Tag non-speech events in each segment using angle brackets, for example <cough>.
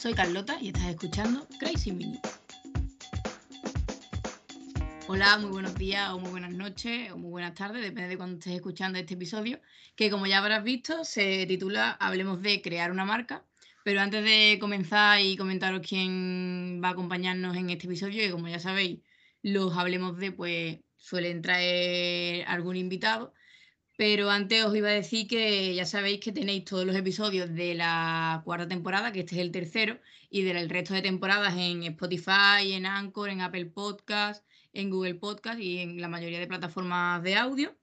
soy Carlota y estás escuchando Crazy Mini. Hola, muy buenos días o muy buenas noches o muy buenas tardes, depende de cuando estés escuchando este episodio, que como ya habrás visto se titula Hablemos de crear una marca. Pero antes de comenzar y comentaros quién va a acompañarnos en este episodio, que como ya sabéis, los Hablemos de pues suelen traer algún invitado. Pero antes os iba a decir que ya sabéis que tenéis todos los episodios de la cuarta temporada, que este es el tercero, y del resto de temporadas en Spotify, en Anchor, en Apple Podcast, en Google Podcast y en la mayoría de plataformas de audio.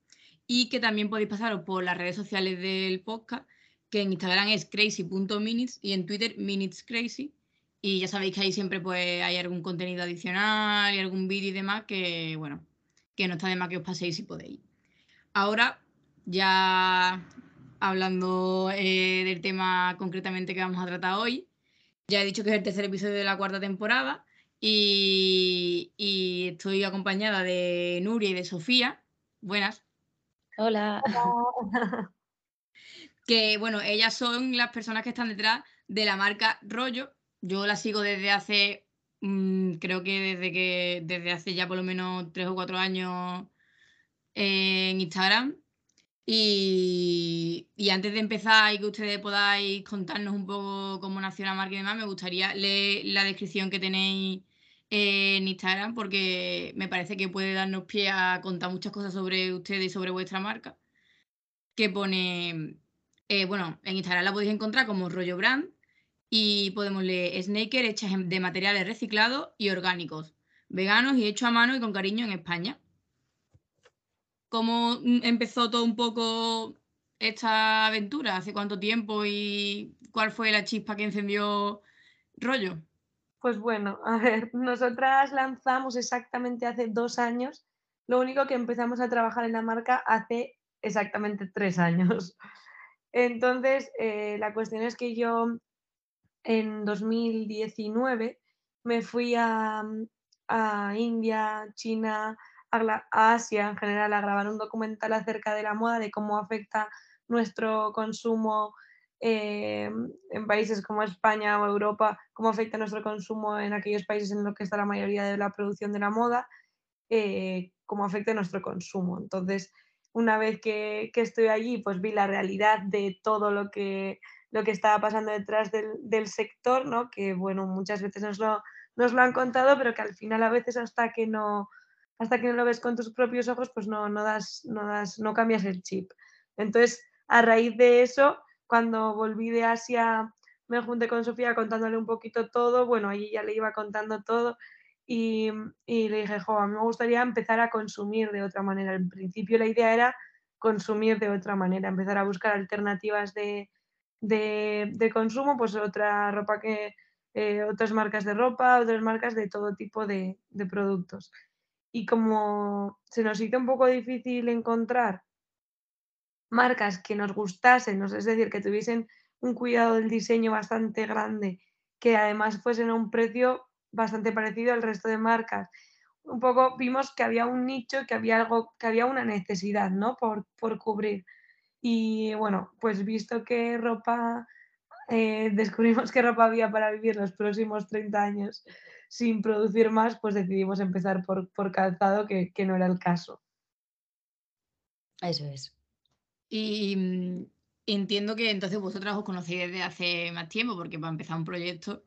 Y que también podéis pasaros por las redes sociales del podcast, que en Instagram es crazy.minutes y en Twitter minutescrazy. Y ya sabéis que ahí siempre pues, hay algún contenido adicional y algún vídeo y demás que, bueno, que no está de más que os paséis si podéis. Ahora ya hablando eh, del tema concretamente que vamos a tratar hoy, ya he dicho que es el tercer episodio de la cuarta temporada y, estoy acompañada de Nuria y de Sofía. Buenas. Hola. <laughs> Que bueno, ellas son las personas que están detrás de la marca Rollo. Yo la sigo desde hace, mm, creo que desde que desde hace ya por lo menos tres o cuatro años en Instagram y, antes de empezar y que ustedes podáis contarnos un poco cómo nació la marca y demás, me gustaría leer la descripción que tenéis en Instagram porque me parece que puede darnos pie a contar muchas cosas sobre ustedes y sobre vuestra marca. Que pone, eh, bueno, en Instagram la podéis encontrar como rollo brand y podemos leer Snaker hechas de materiales reciclados y orgánicos, veganos y hechos a mano y con cariño en España cómo empezó todo un poco esta aventura, hace cuánto tiempo y cuál fue la chispa que encendió Rollo. Pues bueno, a ver, <laughs> nosotras lanzamos exactamente hace dos años, lo único que empezamos a trabajar en la marca hace exactamente tres años. <laughs> Entonces, eh, la cuestión es que yo en 2019 me fui a, a India, China, a, Asia en general a grabar un documental acerca de la moda, de cómo afecta nuestro consumo eh, en países como España o Europa, cómo afecta nuestro consumo en aquellos países en los que está la mayoría de la producción de la moda, eh, cómo afecta nuestro consumo. Entonces, una vez que, estoy allí, pues vi la realidad de todo lo que, lo que estaba pasando detrás del, sector, ¿no? que bueno, muchas veces nos lo, nos lo han contado, pero que al final a veces hasta que no, hasta que no lo ves con tus propios ojos, pues no, no, das, no, das, no cambias el chip. Entonces, a raíz de eso, cuando volví de Asia, me junté con Sofía contándole un poquito todo, bueno, allí ya le iba contando todo y, le dije, jo, a mí me gustaría empezar a consumir de otra manera. En principio la idea era consumir de otra manera, empezar a buscar alternativas de, consumo, pues otra ropa que, eh, otras marcas de ropa, otras marcas de todo tipo de, de productos y como se nos hizo un poco difícil encontrar marcas que nos gustasen, es decir, que tuviesen un cuidado del diseño bastante grande, que además fuesen a un precio bastante parecido al resto de marcas. Un poco vimos que había un nicho, que había algo, que había una necesidad, ¿no? Por, por cubrir. Y bueno, pues visto que ropa, eh, descubrimos que ropa había para vivir los próximos 30 años sin producir más, pues decidimos empezar por, calzado, que, no era el caso. Eso es. Y mm, entiendo que entonces vosotras os conocéis desde hace más tiempo, porque para empezar un proyecto.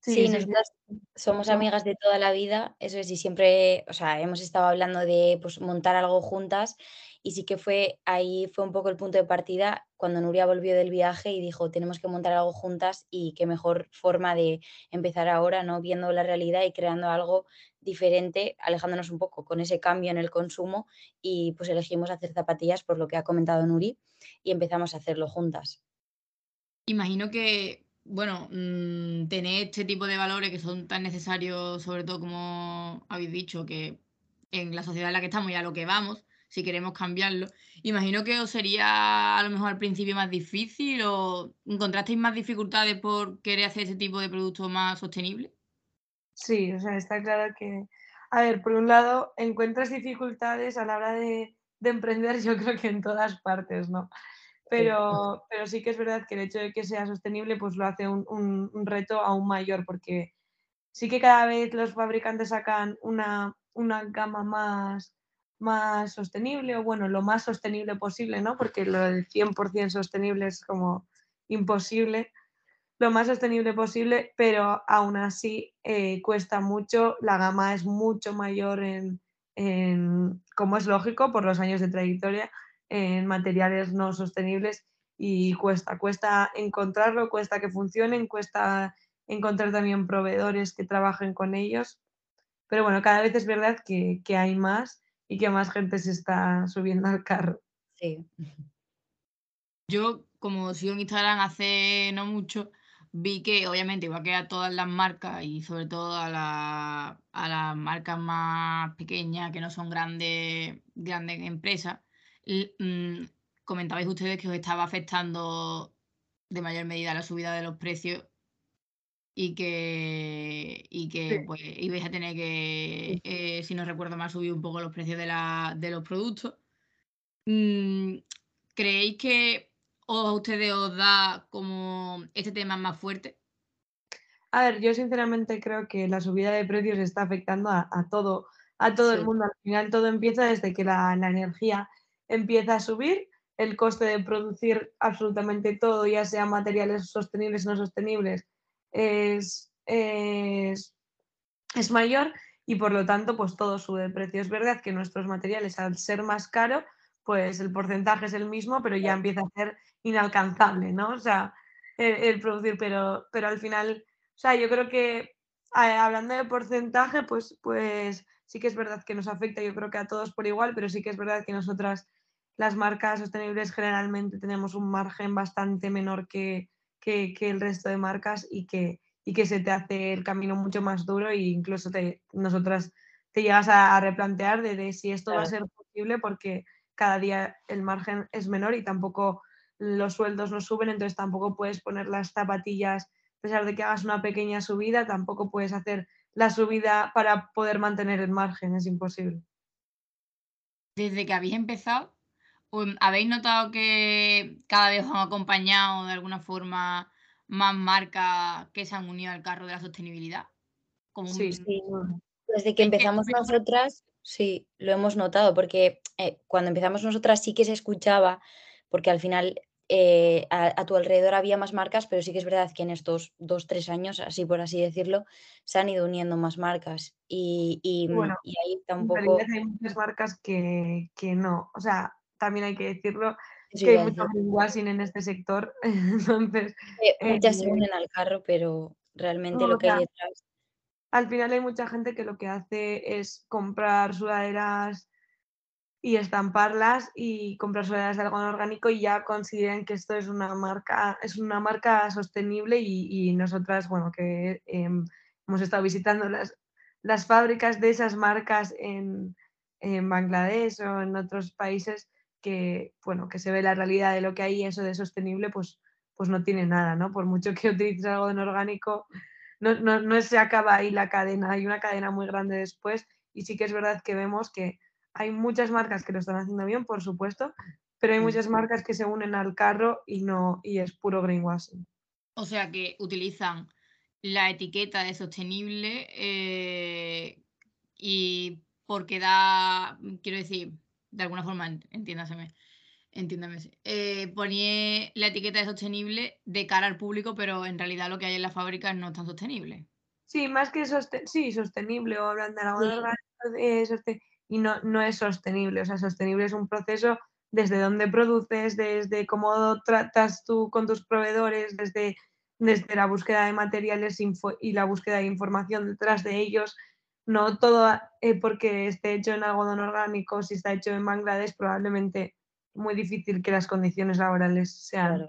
Sí, nosotras somos amigas de toda la vida, eso es, y siempre, o sea, hemos estado hablando de pues, montar algo juntas y sí que fue ahí fue un poco el punto de partida cuando Nuria volvió del viaje y dijo, tenemos que montar algo juntas y qué mejor forma de empezar ahora, ¿no? Viendo la realidad y creando algo diferente, alejándonos un poco con ese cambio en el consumo y pues elegimos hacer zapatillas por lo que ha comentado Nuri y empezamos a hacerlo juntas. Imagino que, bueno, mm, tener este tipo de valores que son tan necesarios, sobre todo como habéis dicho, que en la sociedad en la que estamos y a lo que vamos, si queremos cambiarlo. Imagino que os sería a lo mejor al principio más difícil o encontrasteis más dificultades por querer hacer ese tipo de producto más sostenible. Sí, o sea, está claro que, a ver, por un lado, encuentras dificultades a la hora de, emprender, yo creo que en todas partes, ¿no? pero, pero sí que es verdad que el hecho de que sea sostenible pues lo hace un, un, reto aún mayor porque sí que cada vez los fabricantes sacan una, una gama más, más sostenible o bueno, lo más sostenible posible, ¿no? Porque lo del 100% sostenible es como imposible, lo más sostenible posible, pero aún así eh, cuesta mucho, la gama es mucho mayor en, en, como es lógico, por los años de trayectoria, en materiales no sostenibles y cuesta, cuesta encontrarlo, cuesta que funcionen, cuesta encontrar también proveedores que trabajen con ellos. Pero bueno, cada vez es verdad que, que hay más y que más gente se está subiendo al carro. Sí. <laughs> Yo, como sigo en Instagram hace no mucho, vi que obviamente igual que a todas las marcas y sobre todo a, las marcas más pequeñas que no son grandes, grandes empresas, mm, comentabais ustedes que os estaba afectando de mayor medida la subida de los precios y que, y que pues, ibais a tener que, eh, si no recuerdo mal, subir un poco los precios de, la, de los productos. Mm, ¿Creéis que o a ustedes os da como este tema más fuerte? A ver, yo sinceramente creo que la subida de precios está afectando a, todo, a todo el mundo. Al final todo empieza desde que la, energía empieza a subir, el coste de producir absolutamente todo, ya sea materiales sostenibles o no sostenibles, es, es, es mayor y por lo tanto pues todo sube de precio. Es verdad que nuestros materiales al ser más caros pues el porcentaje es el mismo, pero ya empieza a ser inalcanzable, ¿no? O sea, el, producir, pero, pero al final, o sea, yo creo que hablando de porcentaje, pues, pues sí que es verdad que nos afecta, yo creo que a todos por igual, pero sí que es verdad que nosotras, las marcas sostenibles, generalmente tenemos un margen bastante menor que, el resto de marcas y que, y que se te hace el camino mucho más duro e incluso te, nosotras te llegas a, replantear de, si esto va a ser posible porque cada día el margen es menor y tampoco los sueldos no suben, entonces tampoco puedes poner las zapatillas, a pesar de que hagas una pequeña subida, tampoco puedes hacer la subida para poder mantener el margen, es imposible. Desde que habéis empezado, ¿habéis notado que cada vez os han acompañado de alguna forma más marcas que se han unido al carro de la sostenibilidad? sí, sí. Desde que empezamos nosotras, Sí, lo hemos notado, porque eh, cuando empezamos nosotras sí que se escuchaba, porque al final eh, a, tu alrededor había más marcas, pero sí que es verdad que en estos dos, tres años, así por así decirlo, se han ido uniendo más marcas. Y, y, bueno, ahí tampoco. hay muchas marcas que, no. O sea, también hay que decirlo que hay mucho greenwashing en este sector. <laughs> Entonces. muchas se eh, unen al carro, pero realmente lo que hay detrás al final hay mucha gente que lo que hace es comprar sudaderas y estamparlas y comprar sudaderas de algodón orgánico y ya consideran que esto es una marca, es una marca sostenible y, nosotras, bueno, que em, hemos estado visitando las, las fábricas de esas marcas en, en, Bangladesh o en otros países que, bueno, que se ve la realidad de lo que hay eso de sostenible, pues, pues no tiene nada, ¿no? Por mucho que utilices algodón orgánico, no, no, no se acaba ahí la cadena, hay una cadena muy grande después y sí que es verdad que vemos que hay muchas marcas que lo están haciendo bien, por supuesto, pero hay muchas marcas que se unen al carro y no y es puro greenwashing. O sea que utilizan la etiqueta de sostenible eh, y porque da, quiero decir, de alguna forma, entiéndaseme, Entiéndame. Eh, ponía la etiqueta de sostenible de cara al público, pero en realidad lo que hay en la fábrica no es tan sostenible. Sí, más que sí, sostenible o hablan de algo de y no, no es sostenible. O sea, sostenible es un proceso desde donde produces, desde cómo tratas tú con tus proveedores, desde, desde la búsqueda de materiales y la búsqueda de información detrás de ellos. No todo eh, porque esté hecho en algodón orgánico, si está hecho en Bangladesh, probablemente muy difícil que las condiciones laborales sean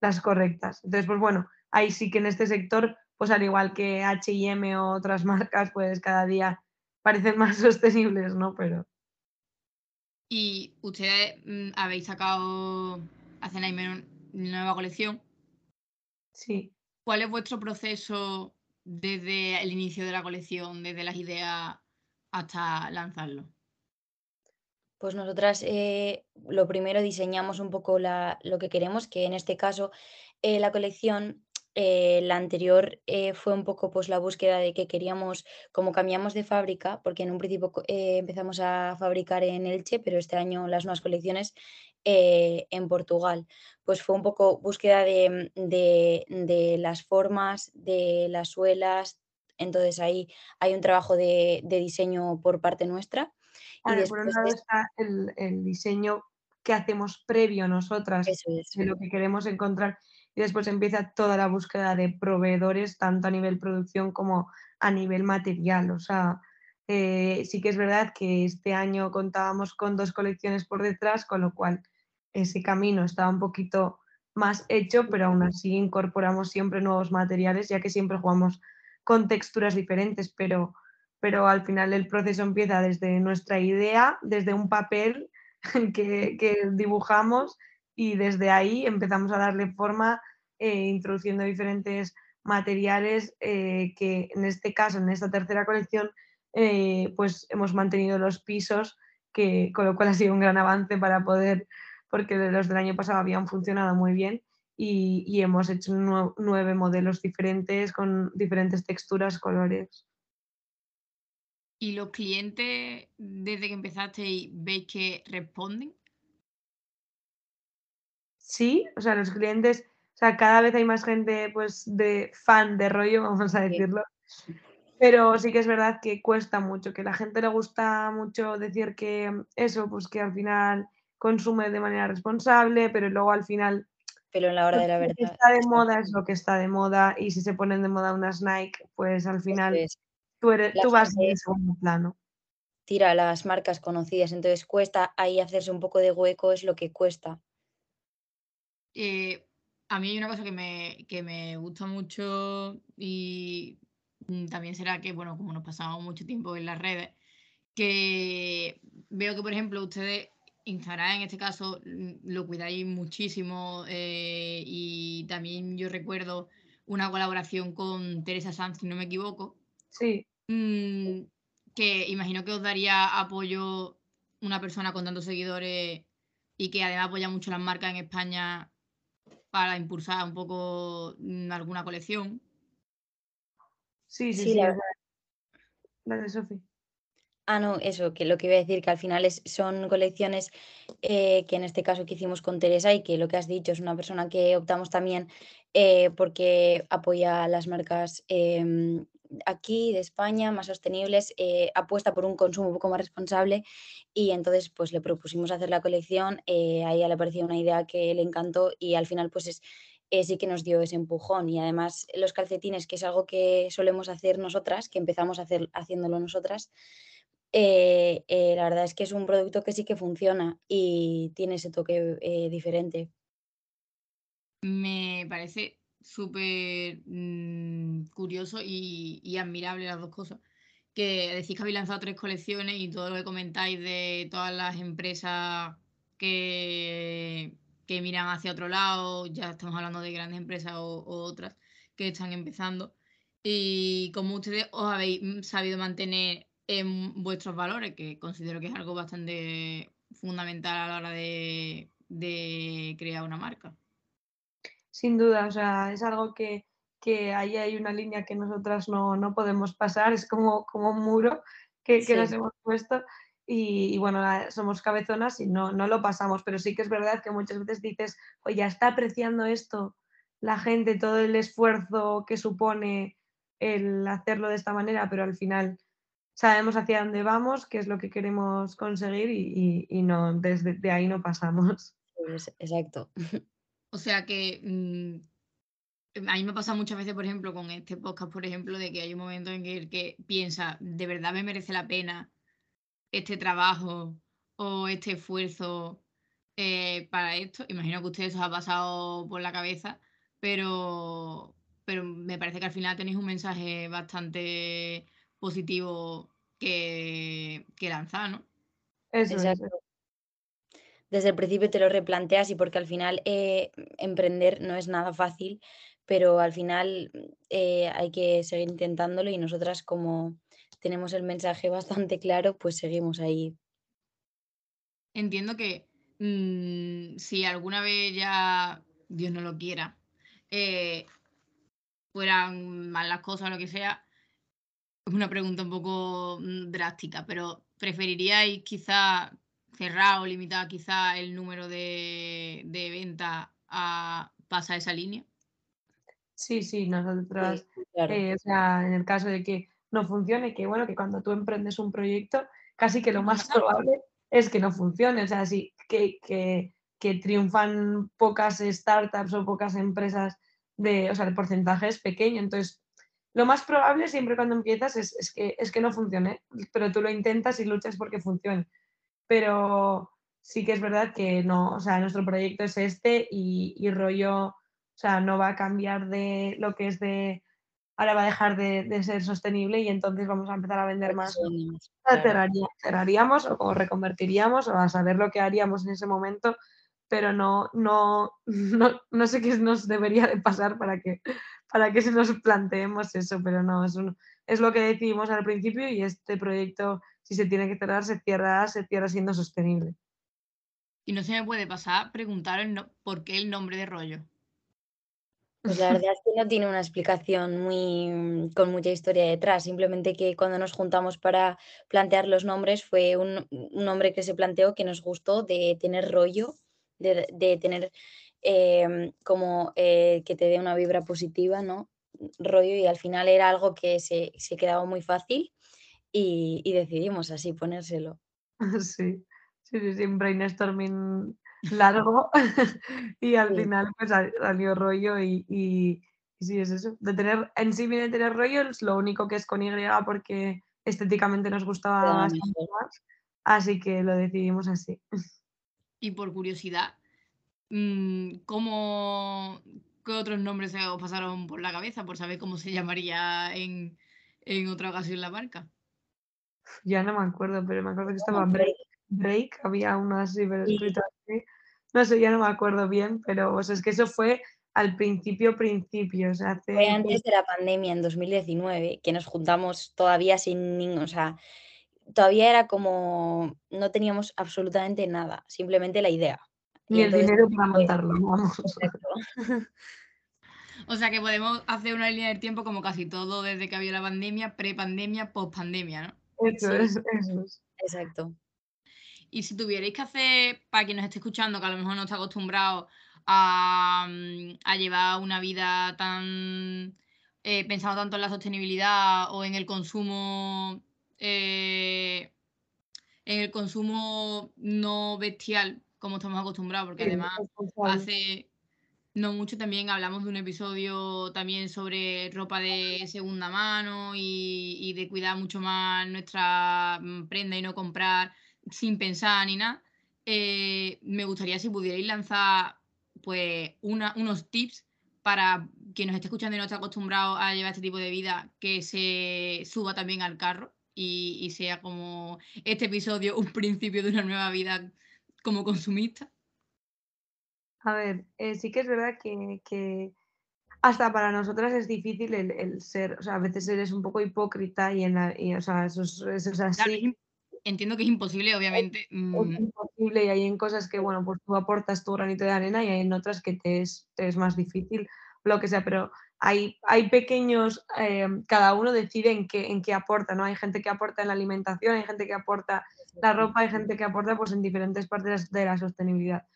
las correctas. Entonces, pues bueno, ahí sí que en este sector, pues al igual que HM o otras <laughs> marcas, pues cada día parecen más sostenibles, ¿no? Pero. Y ustedes mm, habéis sacado hace una nueva colección. Sí. ¿Cuál es vuestro proceso desde el inicio de la colección, desde las ideas hasta lanzarlo? Pues nosotras eh, lo primero diseñamos un poco la- lo que queremos, que en este caso eh, la colección, eh, la anterior eh, fue un poco pues la búsqueda de que queríamos, como cambiamos de fábrica, porque en un principio eh, empezamos a fabricar en Elche, pero este año las nuevas colecciones en Portugal, pues fue un poco búsqueda de, de de las formas, de las suelas, entonces ahí hay un trabajo de de diseño por parte nuestra. A Y ver, por un después lado está el, el diseño que hacemos previo nosotras Eso es. de lo que queremos encontrar y después empieza toda la búsqueda de proveedores, tanto a nivel producción como a nivel material. O sea, eh, sí que es verdad que este año contábamos con dos colecciones por detrás, con lo cual ese camino estaba un poquito más hecho, pero aún así incorporamos siempre nuevos materiales, ya que siempre jugamos con texturas diferentes, pero pero al final el proceso empieza desde nuestra idea, desde un papel <laughs> que, que dibujamos y desde ahí empezamos a darle forma eh, introduciendo diferentes materiales eh, que en este caso, en esta tercera colección, eh, pues hemos mantenido los pisos, que, con lo cual ha sido un gran avance para poder, porque los del año pasado habían funcionado muy bien y, hemos hecho nue- nueve modelos diferentes con diferentes texturas, colores. ¿Y los clientes, desde que empezaste, veis que responden? Sí, o sea, los clientes, o sea, cada vez hay más gente, pues, de fan de rollo, <laughs> vamos a Sí. decirlo. Pero sí que es verdad que cuesta mucho, que a la gente le gusta mucho decir que eso, pues que al final consume de manera responsable, pero luego al final Pero en la hora pues, de la lo que verdad, está de moda es lo que está de moda y si se ponen de moda unas Nike, pues al final es. tú, eres, tú vas en segundo plano. tira a las marcas conocidas, entonces cuesta ahí hacerse un poco de hueco, es lo que cuesta. Eh, a mí hay una cosa que me, que me gusta mucho y mm, también será que, bueno, como nos pasamos mucho tiempo en las redes, que veo que, por ejemplo, ustedes, Instagram en este caso, mm, lo cuidáis muchísimo eh, y también yo recuerdo una colaboración con Teresa Sanz, si no me equivoco, Sí, mm, que imagino que os daría apoyo una persona con tantos seguidores y que además apoya mucho las marcas en España para impulsar un poco mm, alguna colección. sí, sí, Sí, sí. la dale, Sofi. Ah, no, eso, que lo que iba a decir, que al final es, son colecciones eh, que en este caso que hicimos con Teresa y que lo que has dicho es una persona que optamos también eh, porque apoya a las marcas em, aquí de España más sostenibles, eh, apuesta por un consumo un poco más responsable y entonces pues le propusimos hacer la colección, eh, a le pareció una idea que le encantó y al final pues es, eh, sí que nos dio ese empujón y además los calcetines, que es algo que solemos hacer nosotras, que empezamos a hacer haciéndolo nosotras eh, eh, la verdad es que es un producto que sí que funciona y tiene ese toque, diferente. Me parece súper mm, curioso y, admirable las dos cosas. Que decís que habéis lanzado tres colecciones y todo lo que comentáis de todas las empresas que, que miran hacia otro lado, ya estamos hablando de grandes empresas o, otras que están empezando. Y cómo ustedes os habéis mm, sabido mantener en vuestros valores, que considero que es algo bastante fundamental a la hora de, de crear una marca. Sin duda, o sea, es algo que, que ahí hay una línea que nosotras no, no podemos pasar, es como, como un muro que, que nos Sí, hemos puesto y, y bueno, somos cabezonas y no, no lo pasamos, pero sí que es verdad que muchas veces dices, oye, ya está apreciando esto la gente, todo el esfuerzo que supone el hacerlo de esta manera, pero al final sabemos hacia dónde vamos, qué es lo que queremos conseguir y, y- y no, desde de ahí no pasamos. pues, exacto. <laughs> O sea que mm, a mí me pasa muchas veces, por ejemplo, con este podcast, por ejemplo, de que hay un momento en que el que piensa, ¿de verdad me merece la pena este trabajo o este esfuerzo eh, para esto? Imagino que a ustedes os ha pasado por la cabeza, pero, pero me parece que al final tenéis un mensaje bastante positivo que, que lanzar, ¿no? Eso es. Exacto. Desde el principio te lo replanteas y porque al final, eh, emprender no es nada fácil, pero al final, eh, hay que seguir intentándolo y nosotras como tenemos el mensaje <laughs> bastante claro, pues seguimos ahí. Entiendo que mm, si alguna vez ya, Dios no lo quiera, eh, fueran mal las cosas o lo que sea, es una pregunta un poco mm, drástica, pero ¿preferiríais quizá cerrar o limitar quizá el número de, de ventas a pasar esa línea? Sí, sí, nosotros, eh, o sea, en el caso de que no funcione, que bueno, que cuando tú emprendes un proyecto, casi que lo más probable es que no funcione, o sea, sí, que, que, que triunfan pocas startups o pocas empresas de, o sea, el porcentaje es pequeño, entonces lo más probable siempre cuando empiezas es, que, es que no funcione, pero tú lo intentas y luchas porque funcione. Pero sí que es verdad que no, o sea, nuestro proyecto es este y, y rollo o sea, no va a cambiar de lo que es de, ahora va a dejar de, ser sostenible y entonces vamos a empezar a vender más. Cerraríamos o reconvertiríamos o a saber lo que haríamos en ese momento, pero no, <laughs> no, no, sé qué nos debería de pasar para que, para que se nos planteemos eso, pero no, es, es lo que decidimos al principio y este proyecto, si se tiene que cerrar, se cierra, se cierra siendo sostenible. Y no se me puede pasar preguntar por qué el nombre de rollo. Pues la verdad es que no tiene una explicación muy con mucha historia detrás, simplemente que cuando nos juntamos para plantear los nombres fue un, nombre que se planteó que nos gustó de tener rollo, de, tener em, como eh, que te dé una vibra positiva, ¿no? Rollo y al final era algo que se, se quedaba muy fácil y, y decidimos así ponérselo. <laughs> Sí, sí, sí, sí, brainstorming largo <laughs> y al final pues salió rollo y, y, sí es eso. De tener, en sí viene tener rollo, es lo único que es con Y porque estéticamente nos gustaba más. Así que lo decidimos así. <laughs> Y por curiosidad, mm, ¿cómo, ¿qué otros nombres se os pasaron por la cabeza por saber cómo se llamaría en, en otra ocasión la marca? Ya no me acuerdo, pero me acuerdo que estaba Break, había uno así, pero escrito así. No sé, ya no me acuerdo bien, pero es que eso fue al principio, principio. Fue antes de la pandemia, en 2019, que nos juntamos todavía sin ningún, o sea, todavía era como, no teníamos absolutamente nada, simplemente la idea. Ni el dinero para montarlo, vamos. <laughs> O sea que podemos hacer una línea de tiempo como casi todo desde que había la pandemia, pre-pandemia, post-pandemia, ¿no? Eso es, eso es. Exacto. Y si tuvierais que hacer, para quien nos esté escuchando, que a lo mejor no está acostumbrado a, mm, llevar una vida tan eh, pensando tanto en la sostenibilidad o en el consumo eh, en el consumo no bestial como estamos acostumbrados, porque además hace no mucho también hablamos de un episodio también sobre ropa de segunda mano y, y de cuidar mucho más nuestra mm, prenda y no comprar sin pensar ni nada, eh, me gustaría si pudierais lanzar pues unos tips para quien nos esté escuchando y no esté acostumbrado a llevar este tipo de vida, que se suba también al carro y, sea como este episodio <laughs> un principio de una nueva vida como consumista. A ver, eh, sí que es verdad que, hasta para nosotras es difícil el, ser, o sea, a veces eres un poco hipócrita y, en o sea, eso es, así entiendo que es imposible, obviamente. Es, mm. imposible y hay en cosas que, bueno, pues tú aportas tu granito de arena y hay en otras que te es, más difícil, lo que sea, pero hay, hay pequeños, eh, cada uno decide en qué, en qué aporta, ¿no? Hay gente que aporta en la alimentación, hay gente que aporta la ropa, hay gente que aporta pues en diferentes partes de la sostenibilidad.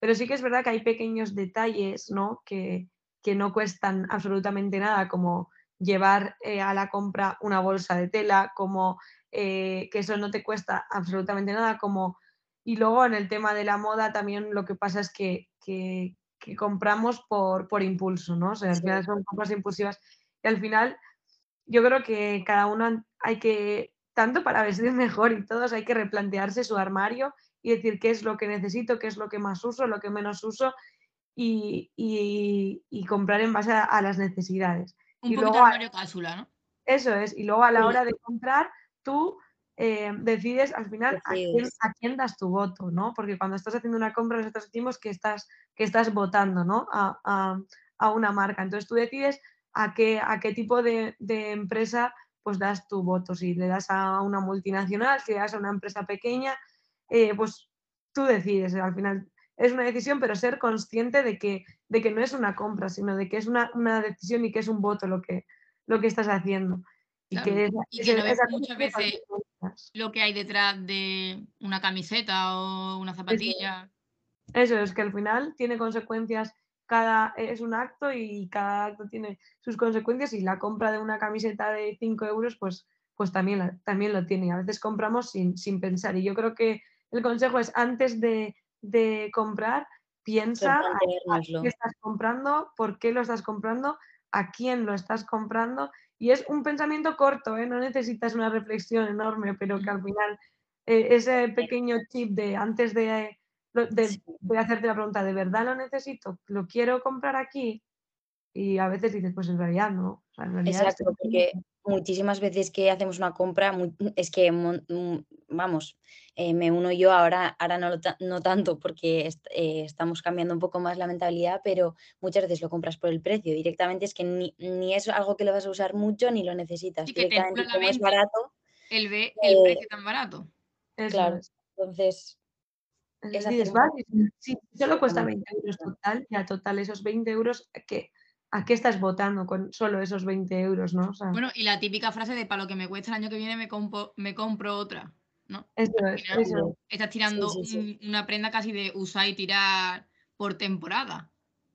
Pero sí que es verdad que hay pequeños detalles, ¿no? Que, que no cuestan absolutamente nada, como llevar eh, a la compra una bolsa de tela, como eh, que eso no te cuesta absolutamente nada, como y luego en el tema de la moda también lo que pasa es que, que, compramos por, por, impulso, ¿no? O sea, al final son compras impulsivas y al final yo creo que cada uno hay que, tanto para vestir mejor y todos, hay que replantearse su armario y decir qué es lo que necesito, qué es lo que más uso, lo que menos uso y, y, comprar en base a, las necesidades. Un y luego, armario cápsula, ¿no? Eso es, y luego a la hora de comprar tú eh, decides al final a quién, das tu voto, ¿no? Porque cuando estás haciendo una compra, nosotros decimos que estás, que estás votando, ¿no? A, una marca. Entonces tú decides a qué, a qué tipo de, empresa pues das tu voto. Si le das a una multinacional, si le das a una empresa pequeña, eh, pues tú decides, al final es una decisión, pero ser consciente de que, de que no es una compra, sino de que es una, decisión y que es un voto lo que, lo que estás haciendo. Y que, no ves muchas veces lo que hay detrás de una camiseta o una zapatilla. Eso es que al final tiene consecuencias, cada es un acto y cada acto tiene sus consecuencias y la compra de una camiseta de 5 euros pues, pues también, también lo tiene. A veces compramos sin, sin pensar y yo creo que el consejo es antes de, de comprar, piensa a qué estás comprando, por qué lo estás comprando, a quién lo estás comprando. Y es un pensamiento corto, ¿eh? no necesitas una reflexión enorme, pero que al final eh, ese pequeño chip de antes de, de, hacerte la pregunta, ¿de verdad lo necesito? ¿Lo quiero comprar aquí? Y a veces dices, pues en realidad no. Exacto, porque muchísimas veces que hacemos una compra, es que, vamos, eh, me uno yo ahora, ahora no, no tanto porque eh, estamos cambiando un poco más la mentalidad, pero muchas veces lo compras por el precio. Directamente es que ni, es algo que lo vas a usar mucho ni lo necesitas. Directamente como es barato. El, ve, el eh, precio tan barato. Claro, entonces... Es, es vale, sí, solo cuesta 20 euros total, ya total esos 20 euros que ¿a qué estás votando con solo esos 20 euros, no? bueno, y la típica frase de para lo que me cuesta el año que viene me compro, me compro otra, ¿no? Eso es, eso. Estás tirando una prenda casi de usar y tirar por temporada.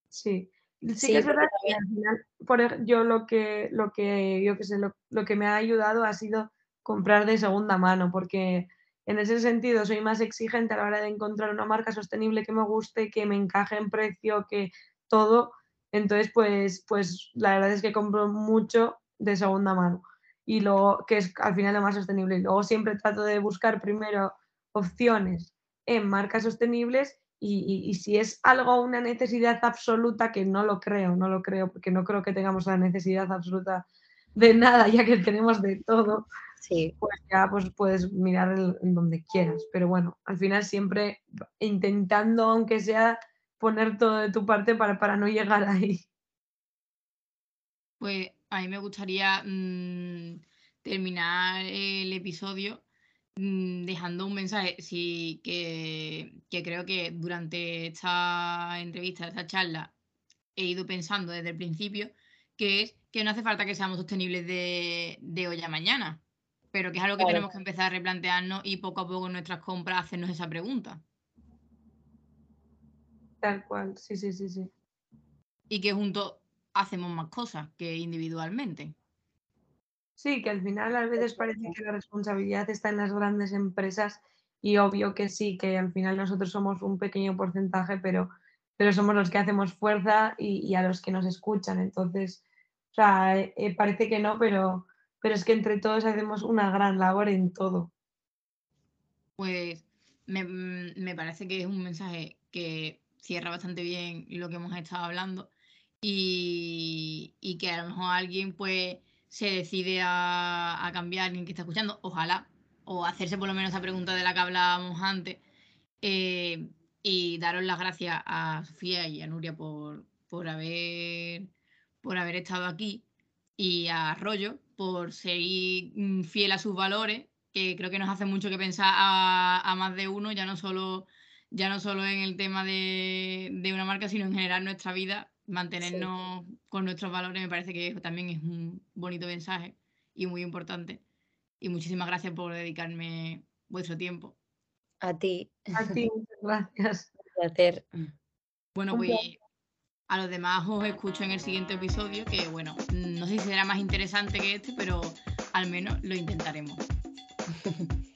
Sí. Sí, es verdad que al final, por, yo lo que, lo que, yo que sé, lo, lo que me ha ayudado ha sido comprar de segunda mano, porque en ese sentido soy más exigente a la hora de encontrar una marca sostenible que me guste, que me encaje en precio, que todo, entonces, pues, pues la verdad es que compro mucho de segunda mano y luego, que es al final lo más sostenible. Y luego siempre trato de buscar primero opciones en marcas sostenibles y, si es algo, una necesidad absoluta, que no lo creo, no lo creo, porque no creo que tengamos la necesidad absoluta de nada, ya que tenemos de todo, sí. pues ya pues puedes mirar en donde quieras. Pero bueno, al final siempre intentando, aunque sea poner todo de tu parte para, para no llegar ahí. Pues a mí me gustaría mm, terminar el episodio mm, dejando un mensaje sí, que, creo que durante esta entrevista, esta charla, he ido pensando desde el principio, que es que no hace falta que seamos sostenibles de, hoy a mañana, pero que es algo que tenemos que empezar a replantearnos y poco a poco en nuestras compras hacernos esa pregunta. Tal cual, sí, sí, sí, sí. Y que juntos hacemos más cosas que individualmente. Sí, que al final a veces parece que la responsabilidad está en las grandes empresas y obvio que sí, que al final nosotros somos un pequeño porcentaje, pero, pero somos los que hacemos fuerza y, a los que nos escuchan. Entonces, o sea, eh, eh, parece que no, pero, pero es que entre todos hacemos una gran labor en todo. Pues me, mm, me parece que es un mensaje que cierra bastante bien lo que hemos estado hablando y, que a lo mejor alguien pues se decide a, cambiar, alguien que está escuchando, ojalá, o hacerse por lo menos esa pregunta de la que hablábamos antes. Eh, y daros las gracias a Sofía y a Nuria por, por, haber, por haber estado aquí y a Arroyo por seguir mm, fiel a sus valores, que creo que nos hace mucho que pensar a, a más de uno, ya no solo ya no solo en el tema de, una marca, sino en general nuestra vida, mantenernos con nuestros valores, me parece que también es un bonito mensaje y muy importante. Y muchísimas gracias por dedicarme vuestro tiempo. A ti. A ti, <laughs> muchas gracias. Bueno, pues a los demás os escucho en el siguiente episodio, que bueno, no sé si será más interesante que este, pero al menos lo intentaremos. <laughs>